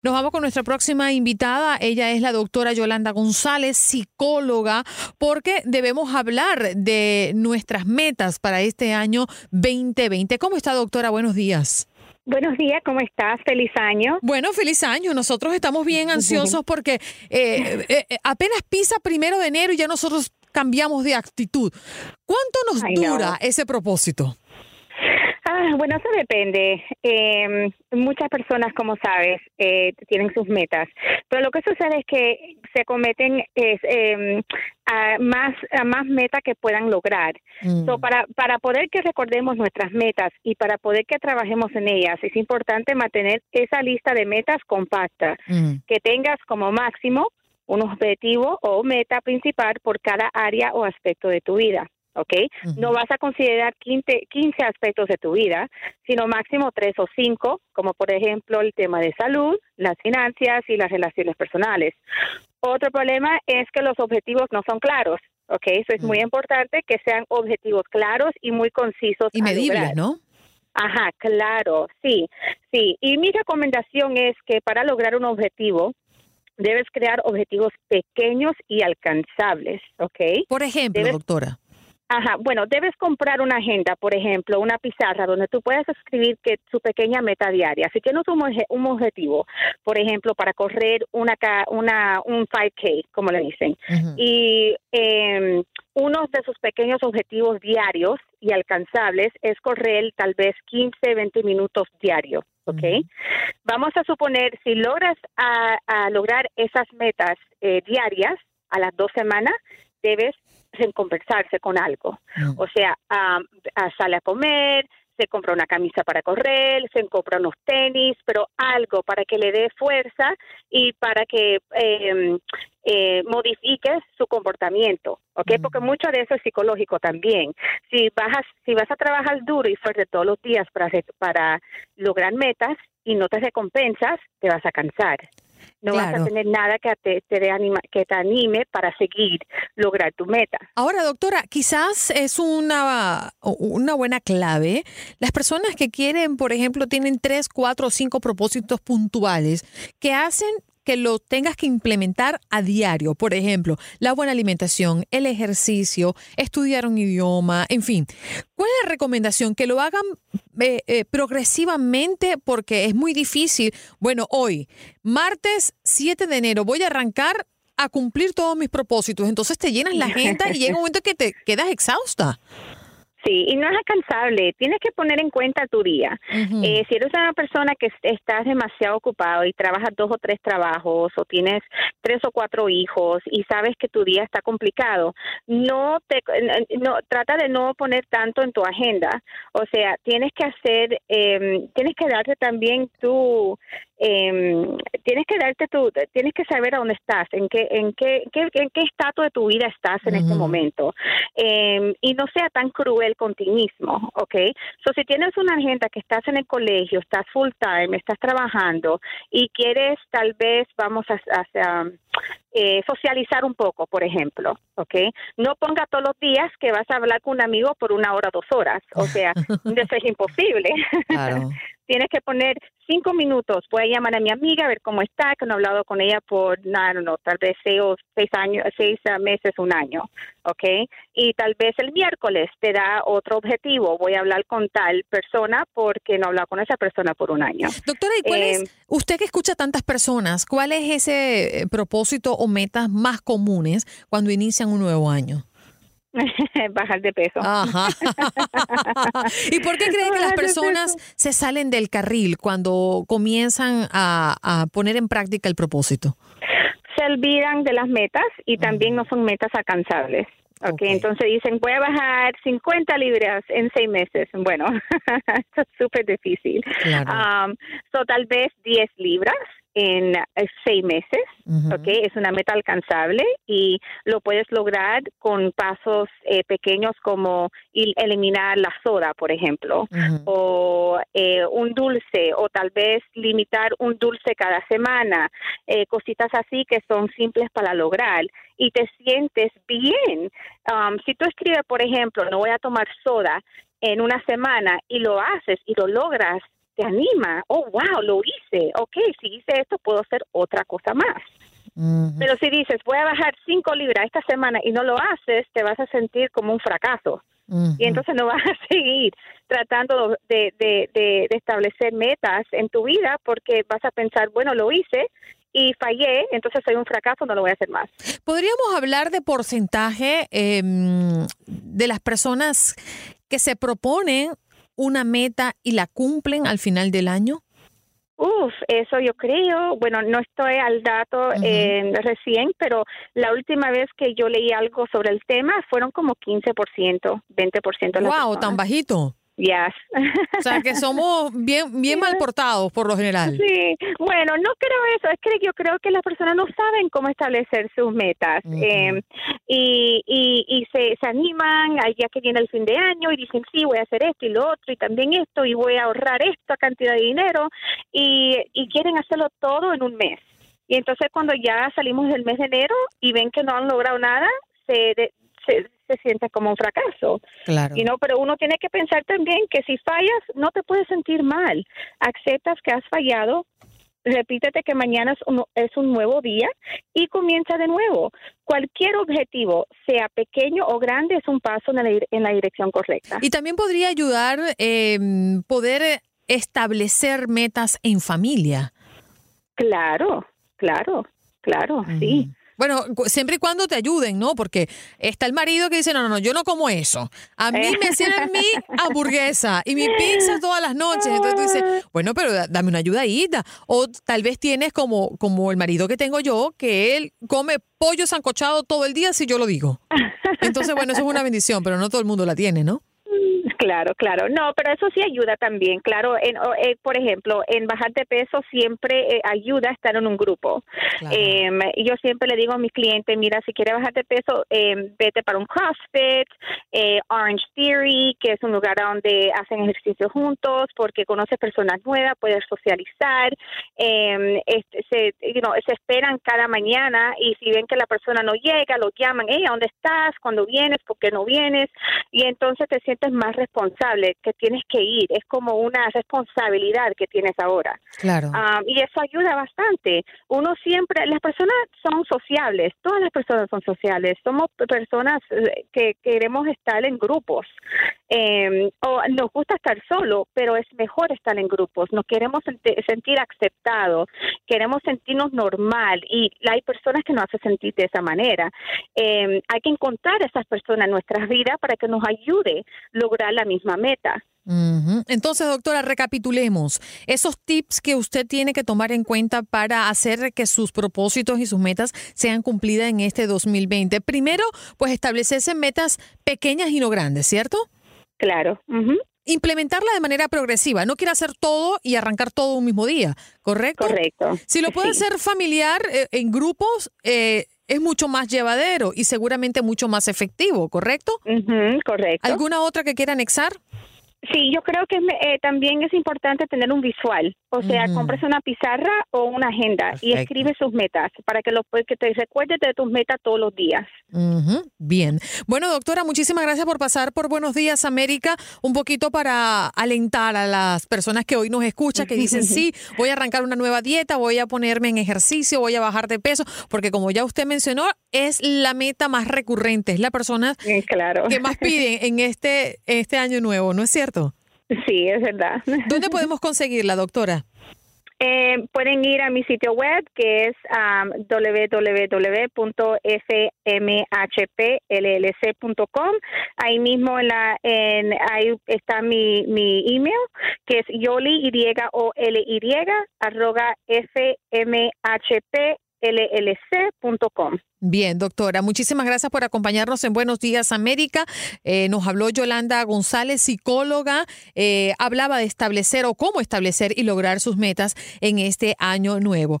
Nos vamos con nuestra próxima invitada. Ella es la doctora Yolanda González, psicóloga, porque debemos hablar de nuestras metas para este año 2020. ¿Cómo está, doctora? Buenos días. Buenos días, ¿cómo estás? Feliz año. Bueno, feliz año. Nosotros estamos bien ansiosos porque eh, eh, apenas pisa primero de enero y ya nosotros cambiamos de actitud. ¿Cuánto nos dura ese propósito? Ah, bueno, eso depende. Eh, muchas personas, como sabes, eh, tienen sus metas, pero lo que sucede es que se cometen es, eh, a más a más metas que puedan lograr. Mm. para para poder que recordemos nuestras metas y para poder que trabajemos en ellas, es importante mantener esa lista de metas compacta, mm. que tengas como máximo un objetivo o meta principal por cada área o aspecto de tu vida. ¿Ok? No vas a considerar 15, 15, aspectos de tu vida, sino máximo tres o cinco, como por ejemplo el tema de salud, las finanzas y las relaciones personales. Otro problema es que los objetivos no son claros, ¿ok? Eso es muy importante que sean objetivos claros y muy concisos. Y medibles, ¿no? Ajá, claro, sí, sí. Y mi recomendación es que para lograr un objetivo, debes crear objetivos pequeños y alcanzables, ¿ok? Por ejemplo, doctora. Ajá, bueno, debes comprar una agenda, por ejemplo, una pizarra donde tú puedas escribir que su pequeña meta diaria. Si tienes un, un objetivo, por ejemplo, para correr una, una un 5K, como le dicen, y eh, uno de sus pequeños objetivos diarios y alcanzables es correr tal vez 15, 20 minutos diarios. ¿ok? Vamos a suponer, si logras a, lograr esas metas eh, diarias a las dos semanas, debes compensarse con algo. O sea, sale a comer, se compra una camisa para correr, se compra unos tenis, pero algo para que le dé fuerza y para que em, eh, modifique su comportamiento, ¿ok? Porque mucho de eso es psicológico también. Si vas a, si vas a trabajar duro y fuerte todos los días para, para lograr metas y no te recompensas, te vas a cansar no vas a tener nada que te, te anima, que te anime para seguir lograr tu meta. Ahora, doctora, quizás es una, una buena clave. Las personas que quieren, por ejemplo, tienen tres, cuatro o cinco propósitos puntuales que hacen que lo tengas que implementar a diario. Por ejemplo, la buena alimentación, el ejercicio, estudiar un idioma, en fin. ¿Cuál es la recomendación? Que lo hagan eh, eh, progresivamente porque es muy difícil. Bueno, hoy, martes 7 de enero, voy a arrancar a cumplir todos mis propósitos. Entonces te llenas la agenda y llega un momento que te quedas exhausta. Sí, y no es alcanzable. Tienes que poner en cuenta tu día. eh, si eres una persona que estás demasiado ocupado y trabajas dos o tres trabajos o tienes tres o cuatro hijos y sabes que tu día está complicado, no te no trata de no poner tanto en tu agenda. O sea, tienes que hacer, eh, tienes que darte también tu eh, tienes que darte tu, tienes que saber a dónde estás, en qué, en qué, en qué estatus de tu vida estás en este momento eh, y no sea tan cruel con ti mismo, ¿ok? So, si tienes una agenda que estás en el colegio, estás full time, estás trabajando y quieres tal vez, vamos a, eh, socializar un poco, por ejemplo, ¿ok? No ponga todos los días que vas a hablar con un amigo por una hora, dos horas, o sea, eso es imposible. Claro. Tienes que poner cinco minutos. Voy a llamar a mi amiga a ver cómo está, que no he hablado con ella por, no, no, tal vez seis, seis años, seis meses, un año, ¿ok? Y tal vez el miércoles te da otro objetivo. Voy a hablar con tal persona porque no he hablado con esa persona por un año. Doctora, ¿y cuál es, eh, usted que escucha tantas personas, cuál es ese eh, propósito o metas más comunes cuando inician un nuevo año? Bajar de peso. Ajá. ¿Y por qué creen que las personas se salen del carril cuando comienzan a, poner en práctica el propósito? Se olvidan de las metas y también no son metas alcanzables. Okay, entonces dicen, voy a bajar 50 libras en seis meses. Bueno, esto es súper difícil. Claro. Um, so, tal vez 10 libras en eh, seis meses, Es una meta alcanzable y lo puedes lograr con pasos eh, pequeños como eliminar la soda, por ejemplo, o eh, un dulce, o tal vez limitar un dulce cada semana, cositas así que son simples para lograr y te sientes bien. Um, si tú escribes, por ejemplo, no voy a tomar soda en una semana y lo haces y lo logras, te anima. Oh, wow, lo hice. Ok, si hice esto, puedo hacer otra cosa más. Pero si dices, voy a bajar cinco libras esta semana y no lo haces, te vas a sentir como un fracaso. Y entonces no vas a seguir tratando de, de, de, establecer metas en tu vida porque vas a pensar, bueno, lo hice, y fallé, entonces soy un fracaso, no lo voy a hacer más. ¿Podríamos hablar de porcentaje em, de las personas que se proponen una meta y la cumplen al final del año? Uf, eso yo creo, bueno, no estoy al dato eh, recién, pero la última vez que yo leí algo sobre el tema fueron como 15%, 20% de Wow, tan bajito. Yes. O sea, que somos bien bien mal portados por lo general. Sí, bueno, no creo eso, es que yo creo que las personas no saben cómo establecer sus metas em, y, y, y se, se animan ya que viene el fin de año y dicen, sí, voy a hacer esto y lo otro y también esto y voy a ahorrar esta cantidad de dinero y, y quieren hacerlo todo en un mes. Y entonces cuando ya salimos del mes de enero y ven que no han logrado nada, se, se, se siente como un fracaso. Claro. Y no, pero uno tiene que pensar también que si fallas, no te puedes sentir mal. Aceptas que has fallado, repítete que mañana es un, es un nuevo día y comienza de nuevo. Cualquier objetivo, sea pequeño o grande, es un paso en la, en la dirección correcta. Y también podría ayudar eh, poder establecer metas en familia. Claro, claro, claro, sí. Bueno, siempre y cuando te ayuden, ¿no? Porque está el marido que dice, no, no, no, yo no como eso. A mí me sirven mi hamburguesa y mi pizza todas las noches. Entonces tú dices, bueno, pero dame una ayudadita. O tal vez tienes como, como el marido que tengo yo, que él come pollo sancochado todo el día si yo lo digo. Entonces, bueno, eso es una bendición, pero no todo el mundo la tiene, ¿no? Claro, claro. No, pero eso sí ayuda también. Claro, en, eh, por ejemplo, en bajar de peso siempre eh, ayuda estar en un grupo. Eh, yo siempre le digo a mis clientes, mira, si quieres bajar de peso, em, vete para un CrossFit, eh, Orange Theory, que es un lugar donde hacen ejercicio juntos, porque conoces personas nuevas, puedes socializar. Em, este, se, se esperan cada mañana y si ven que la persona no llega, lo llaman, hey, ¿dónde estás? ¿Cuándo vienes? ¿Por qué no vienes? Y entonces te sientes más responsable que tienes que ir, es como una responsabilidad que tienes ahora. Claro. Ah, y eso ayuda bastante. Uno siempre, las personas son sociables, todas las personas son sociales, somos personas eh, que queremos estar en grupos. Eh, o nos gusta estar solo, pero es mejor estar en grupos. Nos queremos sentir aceptados, queremos sentirnos normal y hay personas que nos hacen sentir de esa manera. Eh, hay que encontrar a esas personas en nuestras vidas para que nos ayude a lograr la misma meta. Entonces, doctora, recapitulemos esos tips que usted tiene que tomar en cuenta para hacer que sus propósitos y sus metas sean cumplidas en este 2020. Primero, pues establecerse metas pequeñas y no grandes, ¿cierto? Claro. Implementarla de manera progresiva. No quiere hacer todo y arrancar todo un mismo día, ¿correcto? Correcto. Si lo puede hacer familiar eh, en grupos, eh, es mucho más llevadero y seguramente mucho más efectivo, ¿correcto? correcto. ¿Alguna otra que quiera anexar? Sí, yo creo que eh, también es importante tener un visual, o sea, compres una pizarra o una agenda y escribe sus metas para que, lo, que te recuerdes de tus metas todos los días. Bien. Bueno, doctora, muchísimas gracias por pasar por Buenos Días América, un poquito para alentar a las personas que hoy nos escuchan, que dicen, sí, voy a arrancar una nueva dieta, voy a ponerme en ejercicio, voy a bajar de peso, porque como ya usted mencionó, es la meta más recurrente, es la persona claro. que más piden en este, este año nuevo, ¿no es cierto? Sí, es verdad. ¿Dónde podemos conseguirla, doctora? Eh, pueden ir a mi sitio web que es um, www.fmhpllc.com. Ahí mismo en la, en, ahí está mi, mi email que es yoli y o l y arroba fmhp llc.com. Bien, doctora, muchísimas gracias por acompañarnos en Buenos Días América. Eh, nos habló Yolanda González, psicóloga, eh, hablaba de establecer o cómo establecer y lograr sus metas en este año nuevo.